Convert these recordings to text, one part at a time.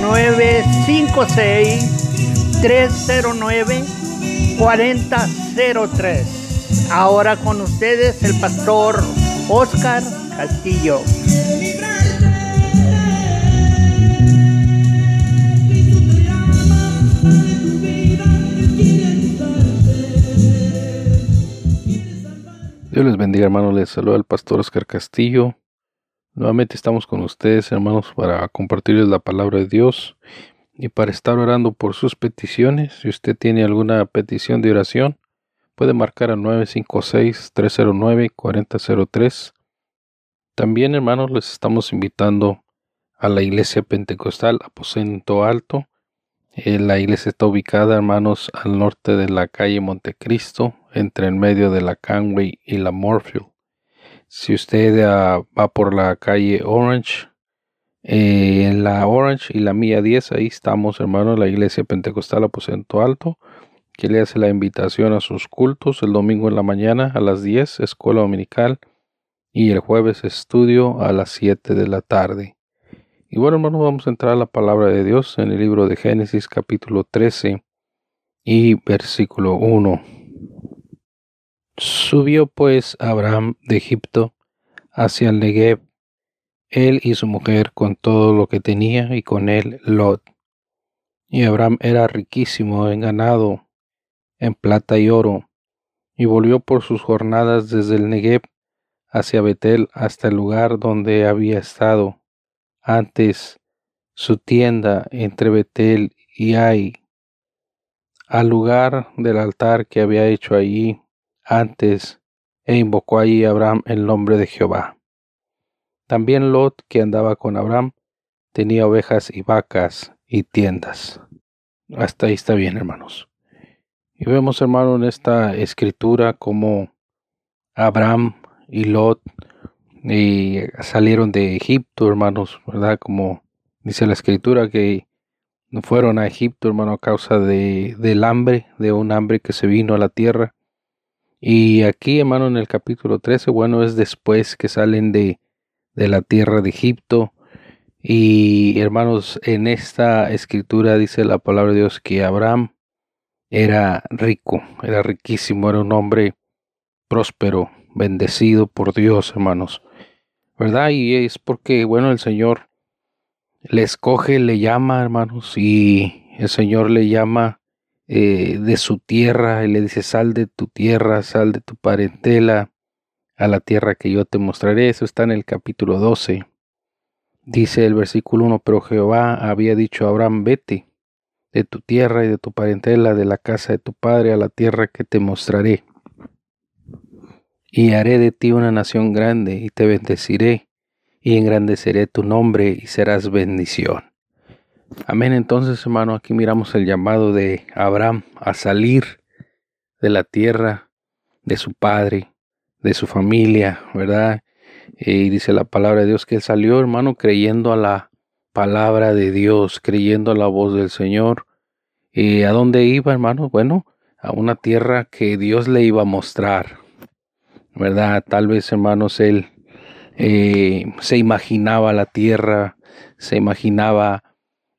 956-309-4003. Ahora con ustedes el pastor Oscar Castillo. Dios les bendiga, hermanos. Les saluda el pastor Oscar Castillo. Nuevamente estamos con ustedes, hermanos, para compartirles la palabra de Dios y para estar orando por sus peticiones. Si usted tiene alguna petición de oración, puede marcar al 956-309-4003. También, hermanos, les estamos invitando a la iglesia pentecostal Aposento Alto. Eh, la iglesia está ubicada, hermanos, al norte de la calle Montecristo, entre el medio de la Canway y la Morfield. Si usted ah, va por la calle Orange, eh, en la Orange y la Mía 10, ahí estamos, hermanos, la iglesia pentecostal Aposento Alto, que le hace la invitación a sus cultos el domingo en la mañana a las 10, escuela dominical, y el jueves estudio a las 7 de la tarde. Y bueno, hermanos, vamos a entrar a la palabra de Dios en el libro de Génesis capítulo 13 y versículo 1. Subió pues Abraham de Egipto hacia el Negev, él y su mujer con todo lo que tenía, y con él Lot. Y Abraham era riquísimo en ganado, en plata y oro, y volvió por sus jornadas desde el Negev hacia Betel hasta el lugar donde había estado antes su tienda entre Betel y Ai, al lugar del altar que había hecho allí antes, e invocó allí Abraham el nombre de Jehová. También Lot, que andaba con Abraham, tenía ovejas y vacas y tiendas. Hasta ahí está bien, hermanos. Y vemos, hermano, en esta escritura como Abraham y Lot y salieron de Egipto, hermanos, ¿verdad? Como dice la escritura que fueron a Egipto, hermano, a causa de, del hambre, de un hambre que se vino a la tierra. Y aquí, hermano, en el capítulo 13, bueno, es después que salen de, de la tierra de Egipto. Y hermanos, en esta escritura dice la palabra de Dios que Abraham era rico, era riquísimo, era un hombre próspero, bendecido por Dios, hermanos. ¿Verdad? Y es porque, bueno, el Señor le escoge, le llama, hermanos, y el Señor le llama eh, de su tierra y le dice, sal de tu tierra, sal de tu parentela a la tierra que yo te mostraré. Eso está en el capítulo 12. Dice el versículo 1, pero Jehová había dicho a Abraham, vete de tu tierra y de tu parentela, de la casa de tu padre, a la tierra que te mostraré. Y haré de ti una nación grande, y te bendeciré, y engrandeceré tu nombre, y serás bendición. Amén. Entonces, hermano, aquí miramos el llamado de Abraham a salir de la tierra de su padre, de su familia, ¿verdad? Y dice la palabra de Dios que él salió, hermano, creyendo a la palabra de Dios, creyendo a la voz del Señor. ¿Y a dónde iba, hermano? Bueno, a una tierra que Dios le iba a mostrar, ¿verdad? Tal vez, hermanos, él eh, se imaginaba la tierra, se imaginaba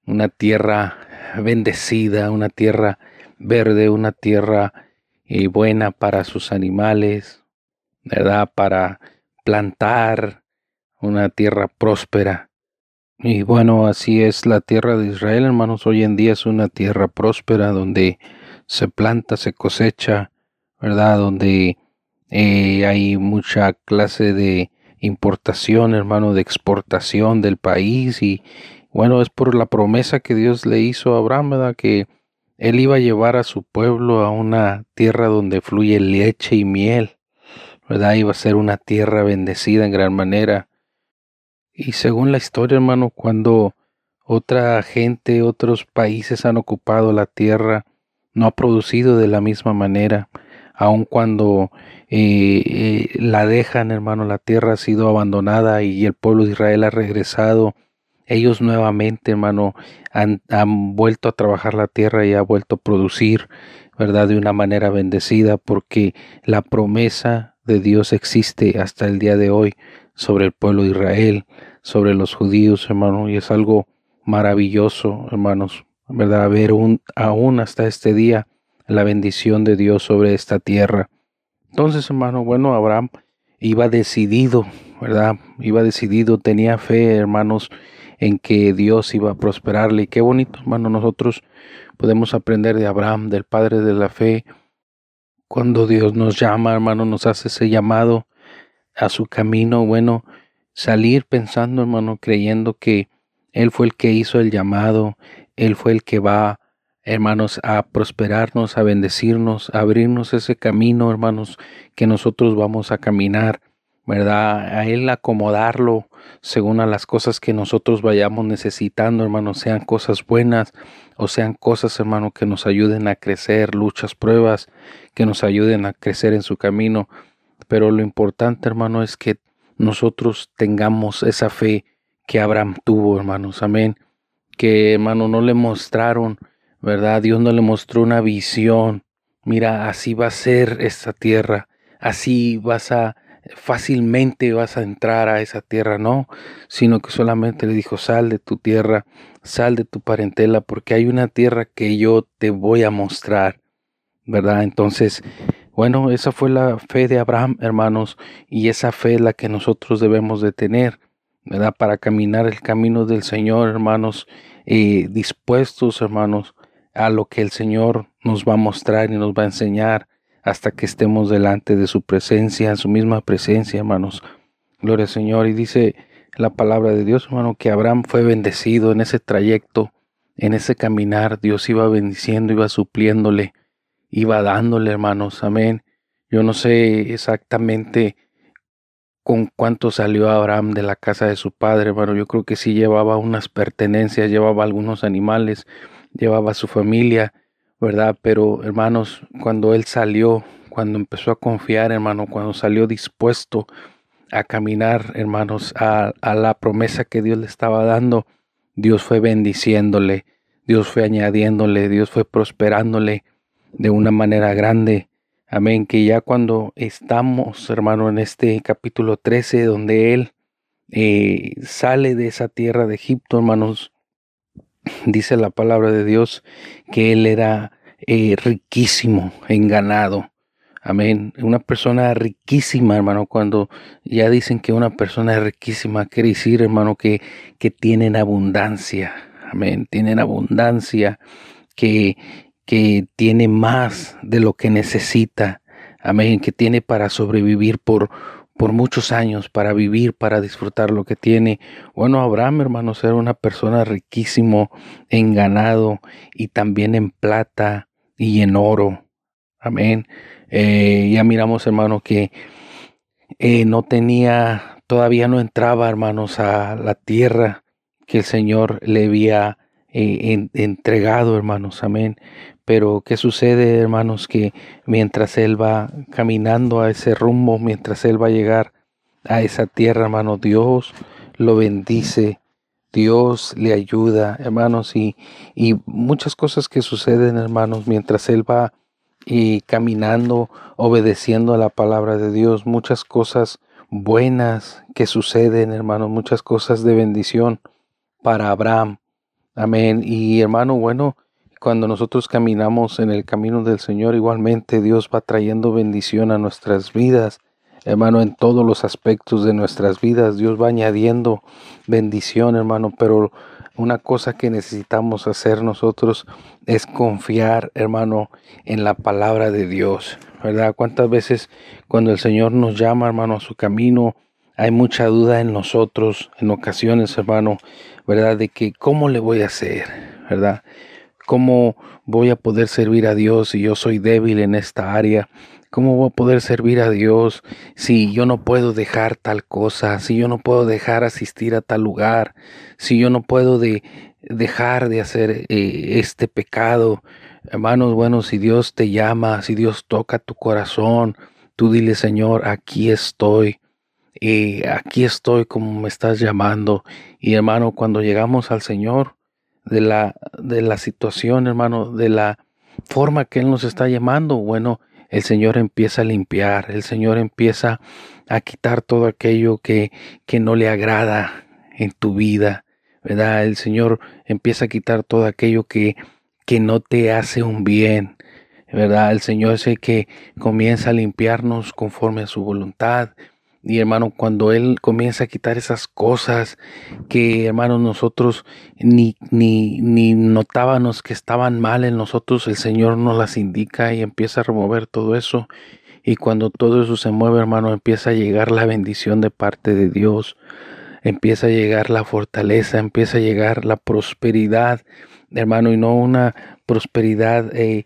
una tierra bendecida, una tierra verde, una tierra eh, buena para sus animales, ¿verdad? Para plantar, una tierra próspera. Y bueno, así es la tierra de Israel, hermanos. Hoy en día es una tierra próspera donde se planta, se cosecha, ¿verdad? Donde eh, hay mucha clase de importación, hermano, de exportación del país y, bueno, es por la promesa que Dios le hizo a Abraham, ¿verdad? Que él iba a llevar a su pueblo a una tierra donde fluye leche y miel, ¿verdad? Iba a ser una tierra bendecida en gran manera. Y según la historia, hermano, cuando otra gente, otros países han ocupado la tierra, no ha producido de la misma manera, aun cuando eh, eh, la dejan, hermano, la tierra ha sido abandonada y el pueblo de Israel ha regresado. Ellos nuevamente, hermano, han, han vuelto a trabajar la tierra y ha vuelto a producir, ¿verdad? De una manera bendecida, porque la promesa de Dios existe hasta el día de hoy sobre el pueblo de Israel, sobre los judíos, hermano, y es algo maravilloso, hermanos, ¿verdad? Ver un, aún hasta este día la bendición de Dios sobre esta tierra. Entonces, hermano, bueno, Abraham iba decidido, ¿verdad? Iba decidido, tenía fe, hermanos, en que Dios iba a prosperarle. Y qué bonito, hermano, nosotros podemos aprender de Abraham, del Padre de la Fe. Cuando Dios nos llama, hermano, nos hace ese llamado a su camino, bueno, salir pensando, hermano, creyendo que Él fue el que hizo el llamado, Él fue el que va hermanos, a prosperarnos, a bendecirnos, a abrirnos ese camino, hermanos, que nosotros vamos a caminar, ¿verdad? A Él acomodarlo según a las cosas que nosotros vayamos necesitando, hermanos, sean cosas buenas o sean cosas, hermano, que nos ayuden a crecer, luchas, pruebas, que nos ayuden a crecer en su camino. Pero lo importante, hermano, es que nosotros tengamos esa fe que Abraham tuvo, hermanos, amén. Que, hermano, no le mostraron ¿verdad? Dios no le mostró una visión. Mira, así va a ser esta tierra, así vas a fácilmente vas a entrar a esa tierra, no, sino que solamente le dijo, sal de tu tierra, sal de tu parentela, porque hay una tierra que yo te voy a mostrar, ¿verdad? Entonces, bueno, esa fue la fe de Abraham, hermanos, y esa fe es la que nosotros debemos de tener, ¿verdad? Para caminar el camino del Señor, hermanos, eh, dispuestos, hermanos, a lo que el Señor nos va a mostrar y nos va a enseñar hasta que estemos delante de su presencia, en su misma presencia, hermanos. Gloria al Señor. Y dice la palabra de Dios, hermano, que Abraham fue bendecido en ese trayecto, en ese caminar. Dios iba bendiciendo, iba supliéndole, iba dándole, hermanos. Amén. Yo no sé exactamente con cuánto salió Abraham de la casa de su padre, hermano. Yo creo que sí llevaba unas pertenencias, llevaba algunos animales llevaba a su familia, ¿verdad? Pero hermanos, cuando él salió, cuando empezó a confiar, hermano, cuando salió dispuesto a caminar, hermanos, a, la promesa que Dios le estaba dando, Dios fue bendiciéndole, Dios fue añadiéndole, Dios fue prosperándole de una manera grande. Amén, que ya cuando estamos, hermano, en este capítulo 13, donde Él eh, sale de esa tierra de Egipto, hermanos, dice la palabra de Dios que él era eh, riquísimo en ganado. Amén. Una persona riquísima, hermano. Cuando ya dicen que una persona es riquísima, quiere decir, hermano, que, que tienen abundancia. Amén. Tienen abundancia, que, que tiene más de lo que necesita. Amén. Que tiene para sobrevivir por, por muchos años para vivir, para disfrutar lo que tiene. Bueno, Abraham, hermanos, era una persona riquísimo en ganado y también en plata y en oro. Amén. Eh, ya miramos, hermano, que eh, no tenía, todavía no entraba, hermanos, a la tierra que el Señor le había eh, entregado, hermanos. Amén. Pero ¿qué sucede, hermanos? Que mientras Él va caminando a ese rumbo, mientras Él va a llegar a esa tierra, hermano, Dios lo bendice, Dios le ayuda, hermanos, y, y muchas cosas que suceden, hermanos, mientras Él va y caminando, obedeciendo a la palabra de Dios, muchas cosas buenas que suceden, hermanos, muchas cosas de bendición para Abraham. Amén. Y hermano, bueno, cuando nosotros caminamos en el camino del Señor, igualmente Dios va trayendo bendición a nuestras vidas. Hermano, en todos los aspectos de nuestras vidas, Dios va añadiendo bendición, hermano, pero una cosa que necesitamos hacer nosotros es confiar, hermano, en la palabra de Dios, ¿verdad? ¿Cuántas veces cuando el Señor nos llama, hermano, a su camino, hay mucha duda en nosotros, en ocasiones, hermano, ¿verdad? De que, ¿cómo le voy a hacer? ¿Verdad? ¿Cómo voy a poder servir a Dios si yo soy débil en esta área? ¿Cómo voy a poder servir a Dios si yo no puedo dejar tal cosa, si yo no puedo dejar asistir a tal lugar, si yo no puedo de, dejar de hacer eh, este pecado? Hermanos, bueno, si Dios te llama, si Dios toca tu corazón, tú dile, Señor, aquí estoy. Y aquí estoy como me estás llamando. Y hermano, cuando llegamos al Señor, de la, de la situación, hermano, de la forma que Él nos está llamando, bueno, el Señor empieza a limpiar, el Señor empieza a quitar todo aquello que, que no le agrada en tu vida, ¿verdad? El Señor empieza a quitar todo aquello que, que no te hace un bien, ¿verdad? El Señor es el que comienza a limpiarnos conforme a su voluntad, y hermano, cuando Él comienza a quitar esas cosas que, hermano, nosotros ni, ni, ni notábamos que estaban mal en nosotros, el Señor nos las indica y empieza a remover todo eso. Y cuando todo eso se mueve, hermano, empieza a llegar la bendición de parte de Dios. Empieza a llegar la fortaleza, empieza a llegar la prosperidad, hermano, y no una prosperidad eh,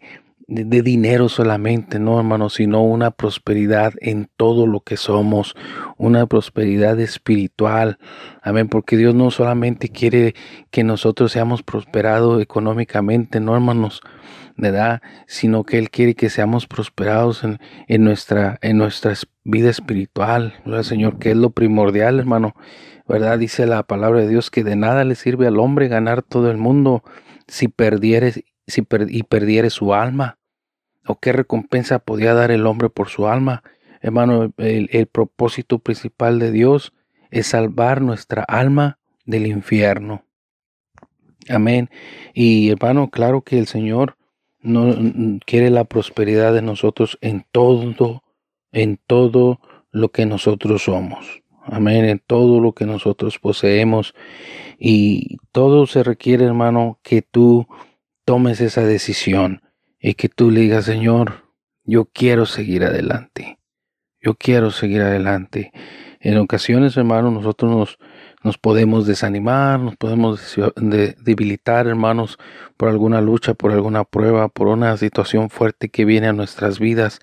de, dinero solamente, no hermano, sino una prosperidad en todo lo que somos, una prosperidad espiritual. Amén, porque Dios no solamente quiere que nosotros seamos prosperados económicamente, no hermanos, ¿verdad? Sino que Él quiere que seamos prosperados en, en nuestra, en vida espiritual, ¿verdad, Señor? Que es lo primordial, hermano, ¿verdad? Dice la palabra de Dios que de nada le sirve al hombre ganar todo el mundo si perdieres si y perdiere su alma. ¿O qué recompensa podía dar el hombre por su alma? Hermano, el, propósito principal de Dios es salvar nuestra alma del infierno. Amén. Y hermano, claro que el Señor no quiere la prosperidad de nosotros en todo, en todo lo que nosotros somos. Amén. En todo lo que nosotros poseemos. Y todo se requiere, hermano, que tú tomes esa decisión y que tú le digas, Señor, yo quiero seguir adelante. Yo quiero seguir adelante. En ocasiones, hermanos, nosotros nos, nos podemos desanimar, nos podemos debilitar, hermanos, por alguna lucha, por alguna prueba, por una situación fuerte que viene a nuestras vidas.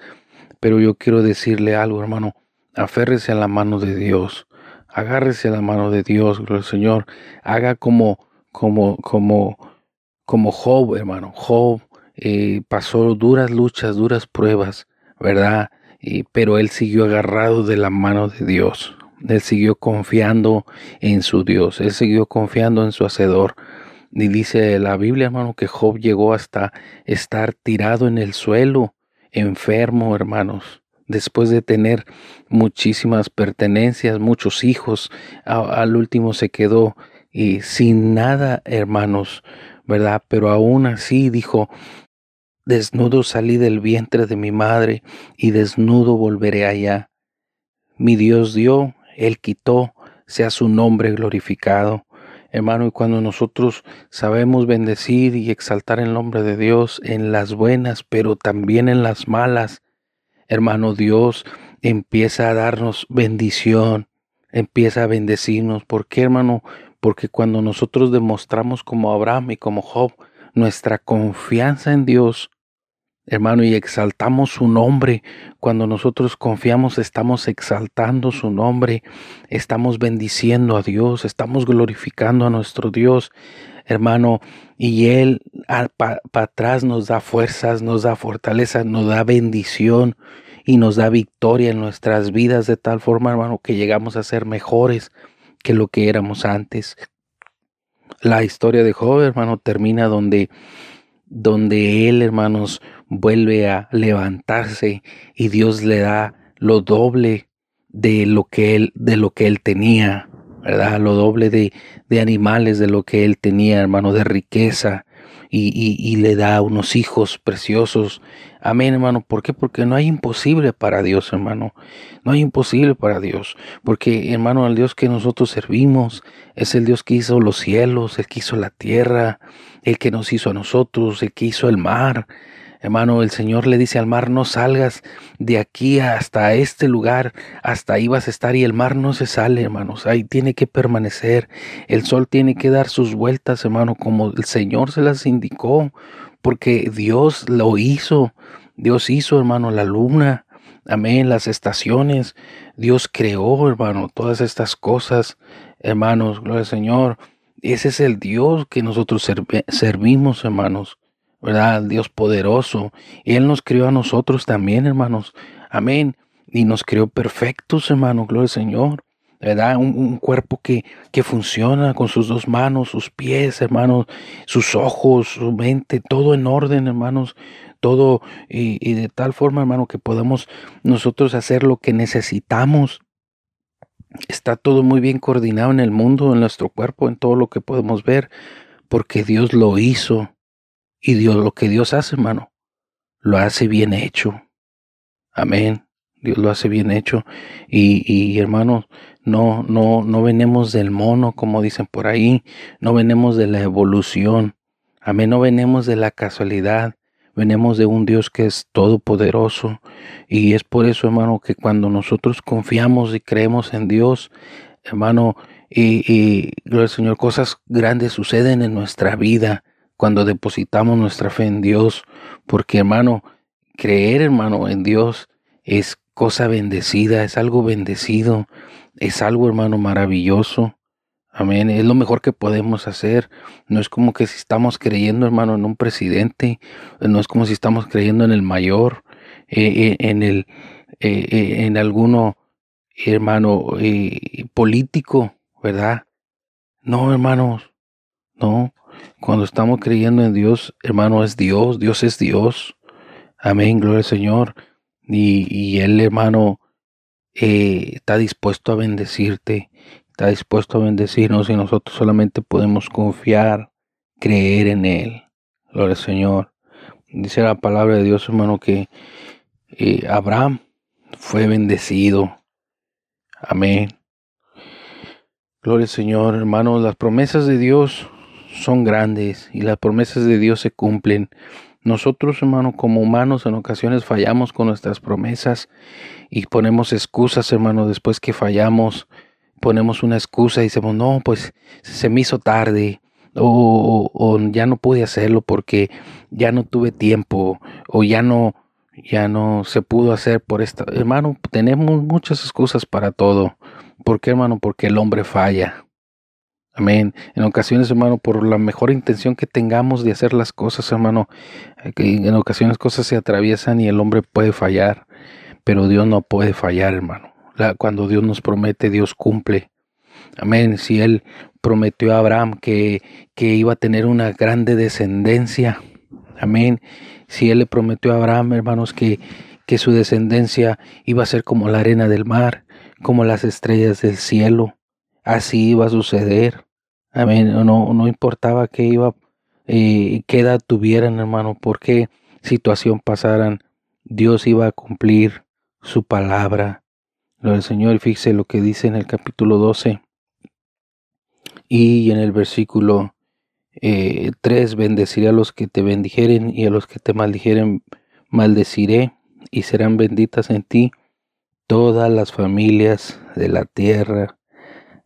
Pero yo quiero decirle algo, hermano, aférrese a la mano de Dios, agárrese a la mano de Dios, Señor, haga como, como, como, como Job, hermano. Job eh, pasó duras luchas, duras pruebas, ¿verdad? pero él siguió agarrado de la mano de Dios. Él siguió confiando en su Dios. Él siguió confiando en su Hacedor. Y dice la Biblia, hermano, que Job llegó hasta estar tirado en el suelo, enfermo, hermanos. Después de tener muchísimas pertenencias, muchos hijos, al último se quedó y sin nada, hermanos, ¿verdad? Pero aún así dijo, Desnudo salí del vientre de mi madre y desnudo volveré allá. Mi Dios dio, Él quitó, sea su nombre glorificado. Hermano, y cuando nosotros sabemos bendecir y exaltar el nombre de Dios en las buenas, pero también en las malas, hermano, Dios empieza a darnos bendición, empieza a bendecirnos. ¿Por qué, hermano? Porque cuando nosotros demostramos como Abraham y como Job nuestra confianza en Dios, hermano, y exaltamos su nombre. Cuando nosotros confiamos, estamos exaltando su nombre, estamos bendiciendo a Dios, estamos glorificando a nuestro Dios, hermano, y Él para atrás nos da fuerzas, nos da fortaleza, nos da bendición y nos da victoria en nuestras vidas de tal forma, hermano, que llegamos a ser mejores que lo que éramos antes. La historia de Job, hermano, termina donde donde él, hermanos, vuelve a levantarse y Dios le da lo doble de lo que él, de lo que él tenía, ¿verdad? Lo doble de, de animales de lo que él tenía, hermano, de riqueza. Y, y, y, le da unos hijos preciosos. Amén, hermano. ¿Por qué? Porque no hay imposible para Dios, hermano. No hay imposible para Dios. Porque, hermano, el Dios que nosotros servimos es el Dios que hizo los cielos, el que hizo la tierra, el que nos hizo a nosotros, el que hizo el mar, Hermano, el Señor le dice al mar, no salgas de aquí hasta este lugar, hasta ahí vas a estar y el mar no se sale, hermanos, ahí tiene que permanecer. El sol tiene que dar sus vueltas, hermano, como el Señor se las indicó, porque Dios lo hizo. Dios hizo, hermano, la luna. Amén, las estaciones. Dios creó, hermano, todas estas cosas, hermanos, gloria al Señor. Ese es el Dios que nosotros servimos, hermanos, ¿verdad? Dios poderoso. Él nos creó a nosotros también, hermanos. Amén. Y nos creó perfectos, hermano, gloria al Señor. ¿verdad? Un, cuerpo que, que, funciona con sus dos manos, sus pies, hermanos, sus ojos, su mente, todo en orden, hermanos, todo y, de tal forma, hermano, que podamos nosotros hacer lo que necesitamos. Está todo muy bien coordinado en el mundo, en nuestro cuerpo, en todo lo que podemos ver, porque Dios lo hizo. Y Dios, lo que Dios hace, hermano, lo hace bien hecho. Amén. Dios lo hace bien hecho. Y, y hermanos, no, no, no venimos del mono, como dicen por ahí. No venimos de la evolución. Amén. No venimos de la casualidad. Venimos de un Dios que es todopoderoso y es por eso, hermano, que cuando nosotros confiamos y creemos en Dios, hermano, y, y Señor, cosas grandes suceden en nuestra vida cuando depositamos nuestra fe en Dios, porque, hermano, creer, hermano, en Dios es cosa bendecida, es algo bendecido, es algo, hermano, maravilloso. Amén. Es lo mejor que podemos hacer. No es como que si estamos creyendo, hermano, en un presidente. No es como si estamos creyendo en el mayor, eh, eh, en el, eh, en alguno, hermano, político, ¿verdad? No, hermanos. No. Cuando estamos creyendo en Dios, hermano, es Dios. Dios es Dios. Amén. Gloria al Señor. Y, y Él, hermano, está dispuesto a bendecirte está dispuesto a bendecirnos y nosotros solamente podemos confiar, creer en Él. Gloria al Señor. Dice la palabra de Dios, hermano, que eh, Abraham fue bendecido. Amén. Gloria al Señor, hermano. Las promesas de Dios son grandes y las promesas de Dios se cumplen. Nosotros, hermano, como humanos, en ocasiones fallamos con nuestras promesas y ponemos excusas, hermano, después que fallamos ponemos una excusa y decimos, no, pues se me hizo tarde, o, ya no pude hacerlo porque ya no tuve tiempo, o ya no, ya no se pudo hacer por esta. Hermano, tenemos muchas excusas para todo. ¿Por qué, hermano? Porque el hombre falla. Amén. En ocasiones, hermano, por la mejor intención que tengamos de hacer las cosas, hermano, eh, en ocasiones cosas se atraviesan y el hombre puede fallar, pero Dios no puede fallar, hermano cuando Dios nos promete, Dios cumple. Amén. Si Él prometió a Abraham que, que iba a tener una grande descendencia. Amén. Si Él le prometió a Abraham, hermanos, que, que su descendencia iba a ser como la arena del mar, como las estrellas del cielo. Así iba a suceder. Amén. No, no importaba qué iba, eh, qué edad tuvieran, hermano, por qué situación pasaran, Dios iba a cumplir su palabra. Lo del Señor, fíjese lo que dice en el capítulo 12 y en el versículo 3, eh, bendeciré a los que te bendijeren y a los que te maldijeren, maldeciré y serán benditas en ti todas las familias de la tierra.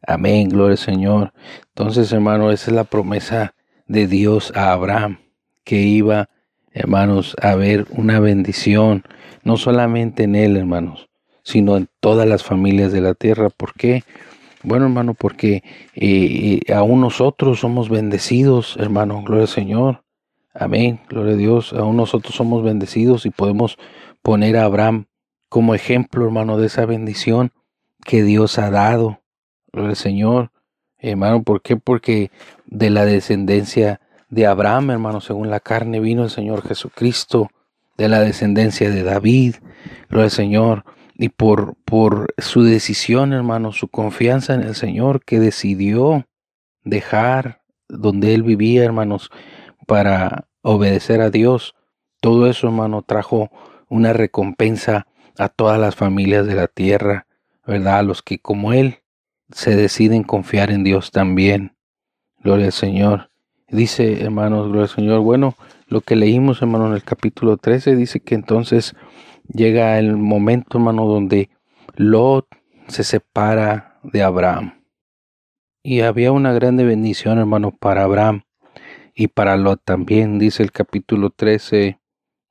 Amén, gloria al Señor. Entonces, hermano, esa es la promesa de Dios a Abraham, que iba, hermanos, a ver una bendición, no solamente en él, hermanos, sino en todas las familias de la tierra. ¿Por qué? Bueno, hermano, porque eh, aún nosotros somos bendecidos, hermano, gloria al Señor. Amén, gloria a Dios. Aún nosotros somos bendecidos y podemos poner a Abraham como ejemplo, hermano, de esa bendición que Dios ha dado. Al Señor. Hermano, ¿por qué? Porque de la descendencia de Abraham, hermano, según la carne vino el Señor Jesucristo, de la descendencia de David, gloria al Señor, y por, por su decisión, hermano, su confianza en el Señor que decidió dejar donde él vivía, hermanos, para obedecer a Dios. Todo eso, hermano, trajo una recompensa a todas las familias de la tierra, ¿verdad? A los que como él se deciden confiar en Dios también. Gloria al Señor. Dice, hermanos, gloria al Señor. Bueno, lo que leímos, hermano, en el capítulo 13, dice que entonces llega el momento, hermano, donde Lot se separa de Abraham. Y había una grande bendición, hermano, para Abraham y para Lot también, dice el capítulo 13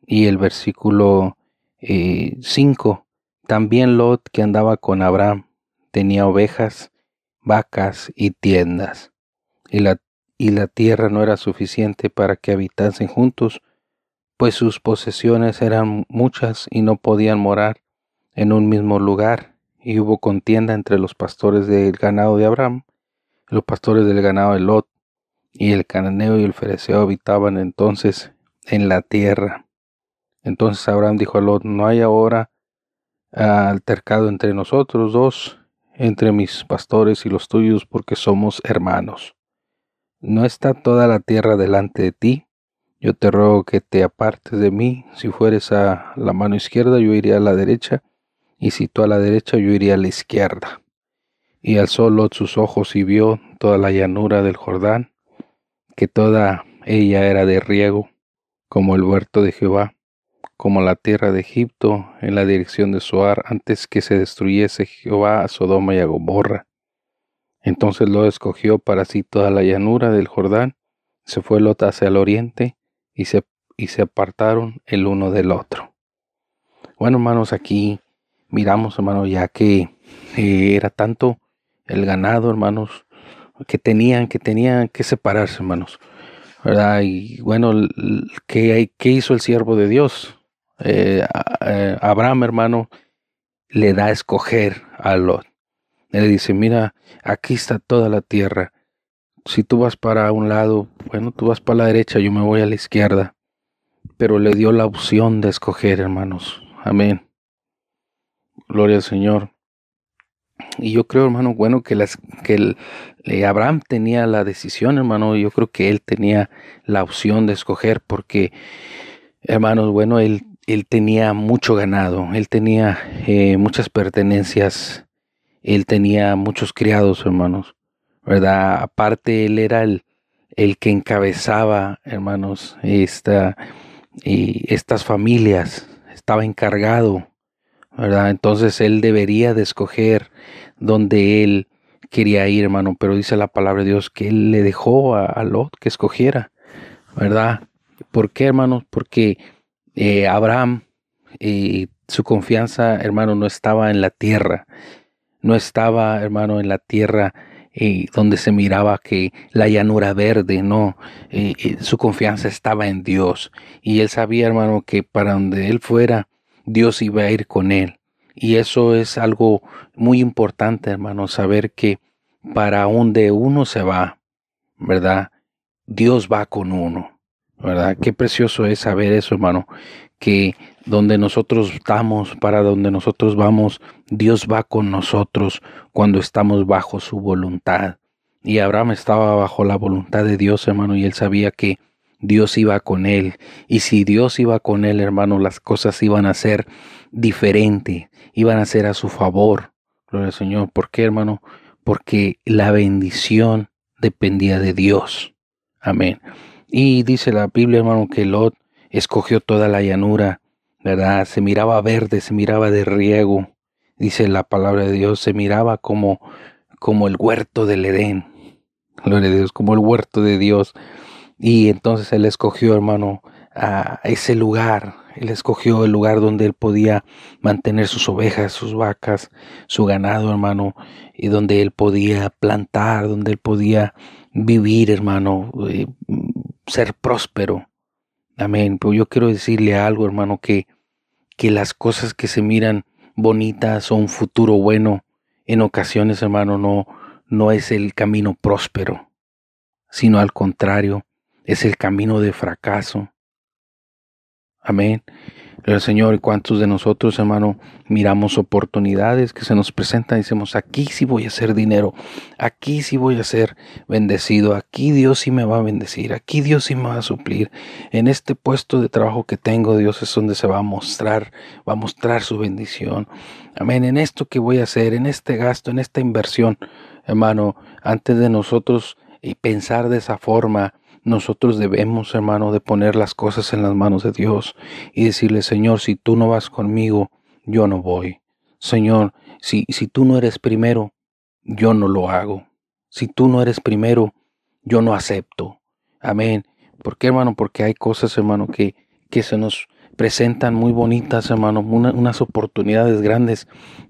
y el versículo 5. Eh, también Lot, que andaba con Abraham, tenía ovejas, vacas y tiendas, y la, y la tierra no era suficiente para que habitasen juntos, pues sus posesiones eran muchas y no podían morar en un mismo lugar, y hubo contienda entre los pastores del ganado de Abraham, los pastores del ganado de Lot, y el cananeo y el fereceo habitaban entonces en la tierra. Entonces Abraham dijo a Lot, no hay ahora altercado entre nosotros dos, entre mis pastores y los tuyos, porque somos hermanos. ¿No está toda la tierra delante de ti? Yo te ruego que te apartes de mí. Si fueres a la mano izquierda, yo iría a la derecha, y si tú a la derecha, yo iría a la izquierda. Y alzó Lot sus ojos y vio toda la llanura del Jordán, que toda ella era de riego, como el huerto de Jehová, como la tierra de Egipto, en la dirección de Soar, antes que se destruyese Jehová a Sodoma y a Gomorra. Entonces lo escogió para sí toda la llanura del Jordán, se fue Lot hacia el oriente, y se, y se apartaron el uno del otro. Bueno, hermanos, aquí miramos, hermanos, ya que eh, era tanto el ganado, hermanos, que tenían, que tenían que separarse, hermanos. ¿Verdad? Y bueno, ¿qué, qué hizo el siervo de Dios? Eh, eh, Abraham, hermano, le da a escoger a Lot. le dice, mira, aquí está toda la tierra. Si tú vas para un lado, bueno, tú vas para la derecha, yo me voy a la izquierda. Pero le dio la opción de escoger, hermanos. Amén. Gloria al Señor. Y yo creo, hermano, bueno, que, las, que el, eh, Abraham tenía la decisión, hermano. Yo creo que él tenía la opción de escoger porque, hermanos, bueno, él él tenía mucho ganado, él tenía eh, muchas pertenencias, él tenía muchos criados, hermanos, ¿verdad? Aparte, él era el, el que encabezaba, hermanos, esta, y estas familias, estaba encargado, ¿verdad? Entonces él debería de escoger donde él quería ir, hermano, pero dice la palabra de Dios que él le dejó a, a Lot que escogiera, ¿verdad? ¿Por qué, hermanos? Porque eh, Abraham, su confianza, hermano, no estaba en la tierra, no estaba, hermano, en la tierra eh, donde se miraba que la llanura verde, no, su confianza estaba en Dios. Y él sabía, hermano, que para donde él fuera, Dios iba a ir con él. Y eso es algo muy importante, hermano, saber que para donde uno se va, ¿verdad? Dios va con uno. ¿Verdad? Qué precioso es saber eso, hermano, que donde nosotros estamos, para donde nosotros vamos, Dios va con nosotros cuando estamos bajo su voluntad. Y Abraham estaba bajo la voluntad de Dios, hermano, y él sabía que Dios iba con él. Y si Dios iba con él, hermano, las cosas iban a ser diferentes, iban a ser a su favor. Gloria al Señor. ¿Por qué, hermano? Porque la bendición dependía de Dios. Amén. Y dice la Biblia, hermano, que Lot escogió toda la llanura, ¿verdad? Se miraba verde, se miraba de riego. Dice la palabra de Dios, se miraba como, como el huerto del Edén. Gloria a Dios, como el huerto de Dios. Y entonces él escogió, hermano, a ese lugar. Él escogió el lugar donde él podía mantener sus ovejas, sus vacas, su ganado, hermano, y donde él podía plantar, donde él podía vivir, hermano, eh, ser próspero. Amén. Pero yo quiero decirle algo, hermano, que, que las cosas que se miran bonitas o un futuro bueno, en ocasiones, hermano, no, no es el camino próspero, sino al contrario, es el camino de fracaso. Amén. El Señor, ¿cuántos de nosotros, hermano, miramos oportunidades que se nos presentan y decimos, aquí sí voy a hacer dinero, aquí sí voy a ser bendecido, aquí Dios sí me va a bendecir, aquí Dios sí me va a suplir, en este puesto de trabajo que tengo, Dios es donde se va a mostrar, va a mostrar su bendición. Amén, en esto que voy a hacer, en este gasto, en esta inversión, hermano, antes de nosotros y pensar de esa forma, nosotros debemos, hermano, de poner las cosas en las manos de Dios y decirle, Señor, si tú no vas conmigo, yo no voy. Señor, si, si tú no eres primero, yo no lo hago. Si tú no eres primero, yo no acepto. Amén. ¿Por qué, hermano? Porque hay cosas, hermano, que, que se nos presentan muy bonitas, hermano, unas oportunidades grandes,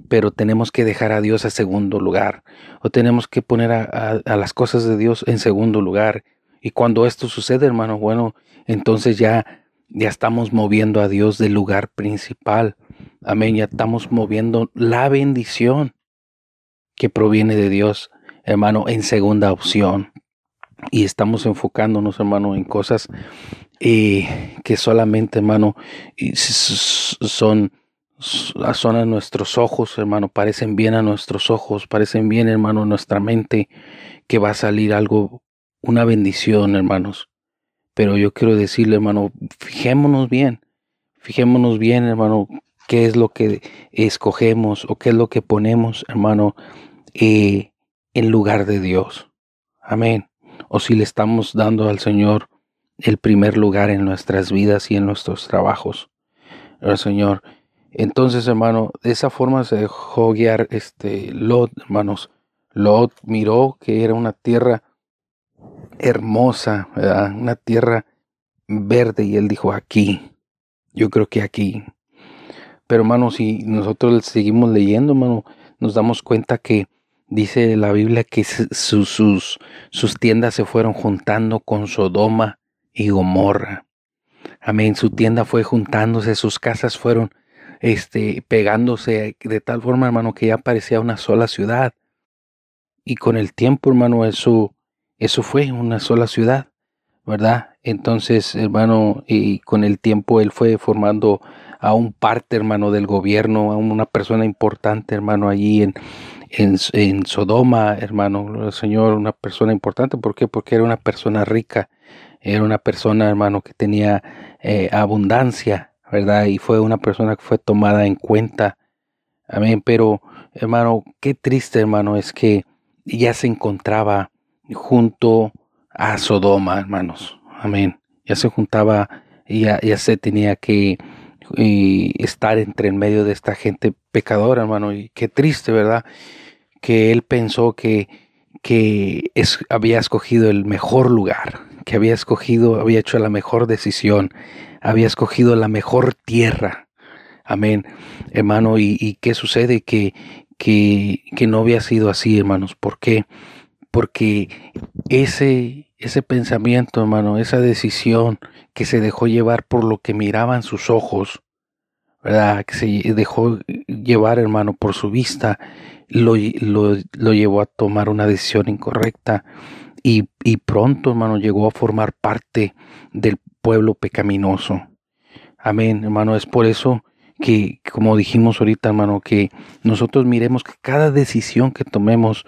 pero tenemos que dejar a Dios a segundo lugar, o tenemos que poner a, las cosas de Dios en segundo lugar. Y cuando esto sucede, hermano, bueno, entonces ya, ya estamos moviendo a Dios del lugar principal. Amén, ya estamos moviendo la bendición que proviene de Dios, hermano, en segunda opción. Y estamos enfocándonos, hermano, en cosas eh, que solamente, hermano, son, son a nuestros ojos, hermano, parecen bien a nuestros ojos, parecen bien, hermano, a nuestra mente, que va a salir algo, una bendición, hermanos. Pero yo quiero decirle, hermano, fijémonos bien, fijémonos bien, hermano, qué es lo que escogemos o qué es lo que ponemos, hermano, eh, en lugar de Dios. Amén. O si le estamos dando al Señor el primer lugar en nuestras vidas y en nuestros trabajos. Señor. Entonces, hermano, de esa forma se dejó guiar este Lot, hermanos. Lot miró que era una tierra hermosa, una tierra verde, y él dijo aquí. Yo creo que aquí. Pero, hermano, si nosotros seguimos leyendo, hermano, nos damos cuenta que dice la Biblia que sus, sus, sus tiendas se fueron juntando con Sodoma y Gomorra. Amén. Su tienda fue juntándose, sus casas fueron este, pegándose de tal forma, hermano, que ya parecía una sola ciudad. Y con el tiempo, hermano, eso, eso fue una sola ciudad, ¿verdad? Entonces, hermano, y con el tiempo él fue formando a un parte, hermano, del gobierno, a una persona importante, hermano, allí en, en, Sodoma, hermano, el Señor, una persona importante. ¿Por qué? Porque era una persona rica era una persona, hermano, que tenía eh, abundancia, ¿verdad? Y fue una persona que fue tomada en cuenta. Amén. Pero, hermano, qué triste, hermano, es que ya se encontraba junto a Sodoma, hermanos. Amén. Ya se juntaba, ya, ya se tenía que estar entre en medio de esta gente pecadora, hermano. Y qué triste, ¿verdad? Que él pensó que, que había escogido el mejor lugar, que había escogido, había hecho la mejor decisión, había escogido la mejor tierra. Amén, hermano. ¿Y, qué sucede? Que, que, que, no había sido así, hermanos. ¿Por qué? Ese, ese pensamiento, hermano, esa decisión que se dejó llevar por lo que miraban sus ojos, ¿verdad? Que se dejó llevar, hermano, por su vista, lo, lo, lo llevó a tomar una decisión incorrecta y, pronto, hermano, llegó a formar parte del pueblo pecaminoso. Amén, hermano. Es por eso que, como dijimos ahorita, hermano, que nosotros miremos que cada decisión que tomemos,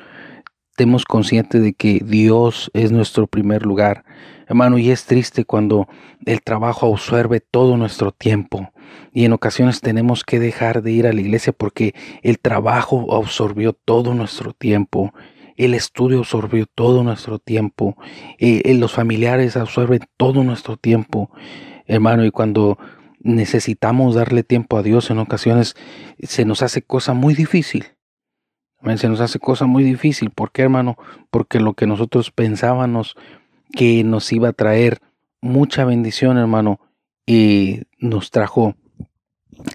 estemos conscientes de que Dios es nuestro primer lugar. Hermano, y es triste cuando el trabajo absorbe todo nuestro tiempo. Y en ocasiones tenemos que dejar de ir a la iglesia porque el trabajo absorbió todo nuestro tiempo. El estudio absorbió todo nuestro tiempo. Eh, eh, los familiares absorben todo nuestro tiempo, hermano. Y cuando necesitamos darle tiempo a Dios en ocasiones, se nos hace cosa muy difícil. Se nos hace cosa muy difícil. ¿Por qué, hermano? Porque lo que nosotros pensábamos que nos iba a traer mucha bendición, hermano, y nos trajo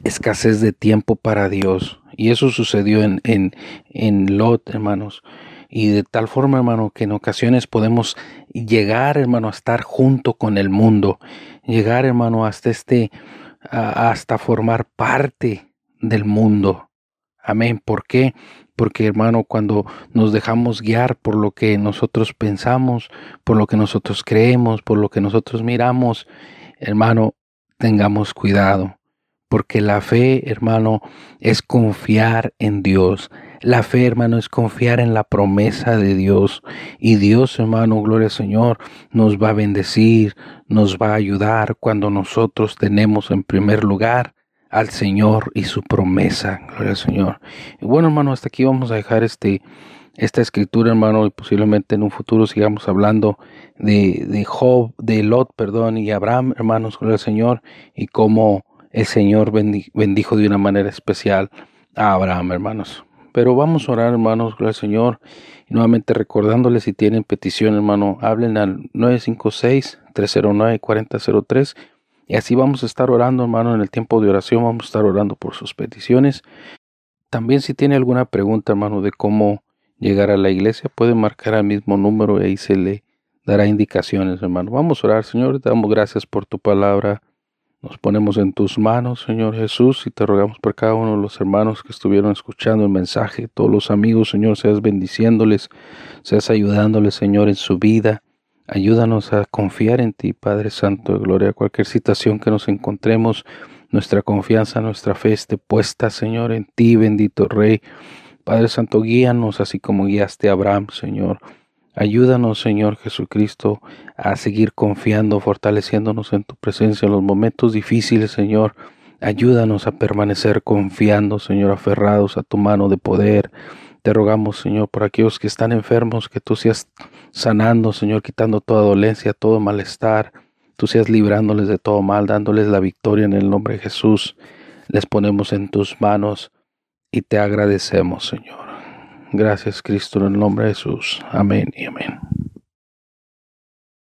escasez de tiempo para Dios. Y eso sucedió en, en, en Lot, hermanos y de tal forma, hermano, que en ocasiones podemos llegar, hermano, a estar junto con el mundo, llegar, hermano, hasta este, hasta formar parte del mundo. Amén. ¿Por qué? Porque, hermano, cuando nos dejamos guiar por lo que nosotros pensamos, por lo que nosotros creemos, por lo que nosotros miramos, hermano, tengamos cuidado. Porque la fe, hermano, es confiar en Dios, la fe, hermano, es confiar en la promesa de Dios. Y Dios, hermano, gloria al Señor, nos va a bendecir, nos va a ayudar cuando nosotros tenemos en primer lugar al Señor y su promesa. Gloria al Señor. Y bueno, hermano, hasta aquí vamos a dejar este, esta escritura, hermano, y posiblemente en un futuro sigamos hablando de, de Job, de Lot, perdón, y Abraham, hermanos, gloria al Señor, y cómo el Señor bendijo de una manera especial a Abraham, hermanos. Pero vamos a orar, hermanos, gracias Señor. Y nuevamente recordándoles, si tienen petición, hermano, hablen al 956-309-4003 Y así vamos a estar orando, hermano, en el tiempo de oración, vamos a estar orando por sus peticiones. También si tiene alguna pregunta, hermano, de cómo llegar a la iglesia, puede marcar el mismo número y ahí se le dará indicaciones, hermano. Vamos a orar, Señor, te damos gracias por tu palabra. Nos ponemos en tus manos, Señor Jesús, y te rogamos por cada uno de los hermanos que estuvieron escuchando el mensaje, todos los amigos, Señor, seas bendiciéndoles, seas ayudándoles, Señor, en su vida. Ayúdanos a confiar en ti, Padre Santo de Gloria. Cualquier situación que nos encontremos, nuestra confianza, nuestra fe esté puesta, Señor, en ti, bendito Rey. Padre Santo, guíanos así como guiaste a Abraham, Señor. Ayúdanos, Señor Jesucristo, a seguir confiando, fortaleciéndonos en tu presencia en los momentos difíciles, Señor. Ayúdanos a permanecer confiando, Señor, aferrados a tu mano de poder. Te rogamos, Señor, por aquellos que están enfermos, que tú seas sanando, Señor, quitando toda dolencia, todo malestar. Tú seas librándoles de todo mal, dándoles la victoria en el nombre de Jesús. Les ponemos en tus manos y te agradecemos, Señor. Gracias, Cristo, en el nombre de Jesús. Amén y amén.